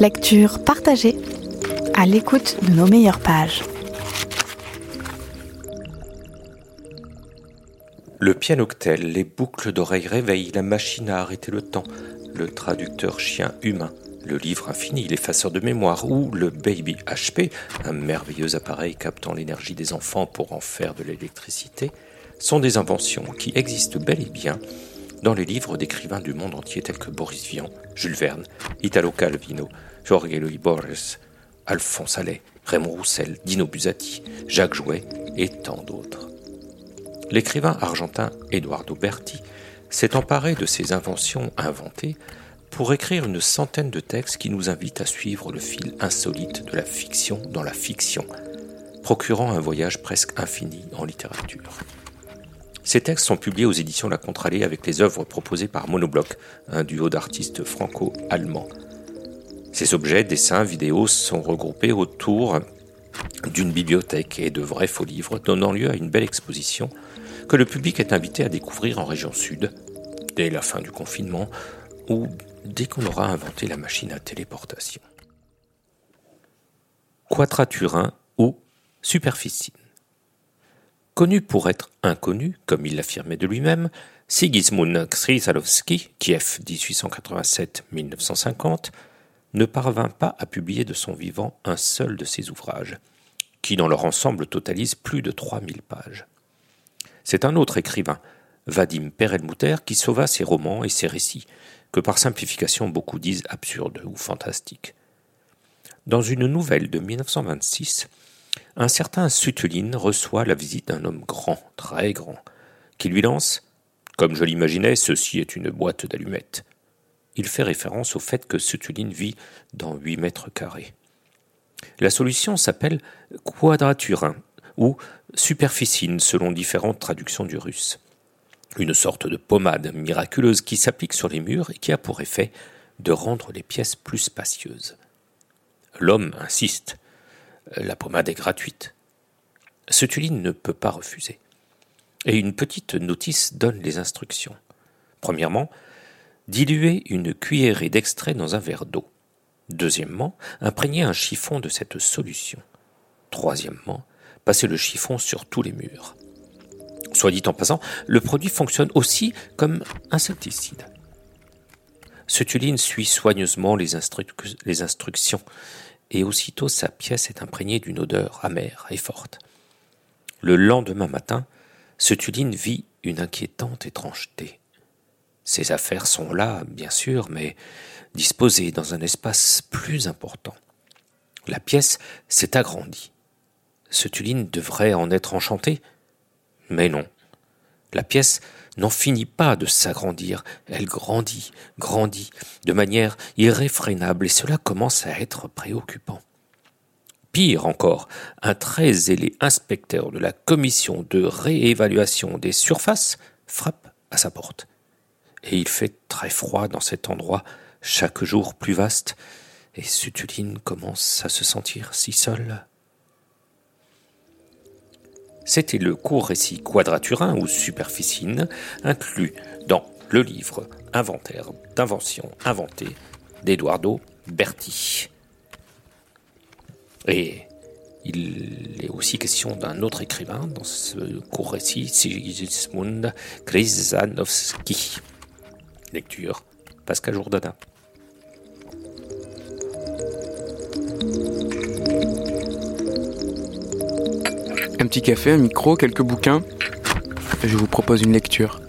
Lecture partagée à l'écoute de nos meilleures pages. Le pianoctel, les boucles d'oreilles réveillent, la machine à arrêter le temps, le traducteur chien humain, le livre infini, l'effaceur de mémoire ou le Baby HP, un merveilleux appareil captant l'énergie des enfants pour en faire de l'électricité, sont des inventions qui existent bel et bien dans les livres d'écrivains du monde entier tels que Boris Vian, Jules Verne, Italo Calvino, Jorge Luis Borges, Alphonse Allais, Raymond Roussel, Dino Buzzati, Jacques Jouet et tant d'autres. L'écrivain argentin Eduardo Berti s'est emparé de ces inventions inventées pour écrire une centaine de textes qui nous invitent à suivre le fil insolite de la fiction dans la fiction, procurant un voyage presque infini en littérature. Ces textes sont publiés aux éditions La Contralée avec les œuvres proposées par Monobloc, un duo d'artistes franco-allemands. Ces objets, dessins, vidéos sont regroupés autour d'une bibliothèque et de vrais faux livres, donnant lieu à une belle exposition que le public est invité à découvrir en région sud, dès la fin du confinement, ou dès qu'on aura inventé la machine à téléportation. Quadraturin ou superficine. Connu pour être inconnu, comme il l'affirmait de lui-même, Sigismund Krzyzalowski, Kiev 1887-1950, ne parvint pas à publier de son vivant un seul de ses ouvrages, qui dans leur ensemble totalisent plus de 3000 pages. C'est un autre écrivain, Vadim Perelmuter, qui sauva ses romans et ses récits, que par simplification beaucoup disent absurdes ou fantastiques. Dans une nouvelle de 1926, un certain Sutuline reçoit la visite d'un homme grand, très grand, qui lui lance Comme je l'imaginais, ceci est une boîte d'allumettes. Il fait référence au fait que Sutuline vit dans huit mètres carrés. La solution s'appelle quadraturin ou superficine selon différentes traductions du russe une sorte de pommade miraculeuse qui s'applique sur les murs et qui a pour effet de rendre les pièces plus spacieuses. L'homme insiste. La pommade est gratuite. Tuline ne peut pas refuser. Et une petite notice donne les instructions. Premièrement, diluer une cuillerée d'extrait dans un verre d'eau. Deuxièmement, imprégner un chiffon de cette solution. Troisièmement, passer le chiffon sur tous les murs. Soit dit en passant, le produit fonctionne aussi comme insecticide. Cetuline suit soigneusement les instructions, et aussitôt sa pièce est imprégnée d'une odeur amère et forte. Le lendemain matin, Cetuline vit une inquiétante étrangeté. Ses affaires sont là, bien sûr, mais disposées dans un espace plus important. La pièce s'est agrandie. Cetuline devrait en être enchantée, mais non. La pièce n'en finit pas de s'agrandir, elle grandit, grandit, de manière irréfrénable, et cela commence à être préoccupant. Pire encore, un très zélé inspecteur de la commission de réévaluation des surfaces frappe à sa porte. Et il fait très froid dans cet endroit, chaque jour plus vaste, et Sutuline commence à se sentir si seule. C'était le court récit quadraturin ou superficine inclus dans le livre Inventaire d'inventions inventées d'Eduardo Berti. Et il est aussi question d'un autre écrivain dans ce court récit, Sigismund Krzyzanowski. Lecture Pascal Jourdain. Un petit café, un micro, quelques bouquins. Je vous propose une lecture.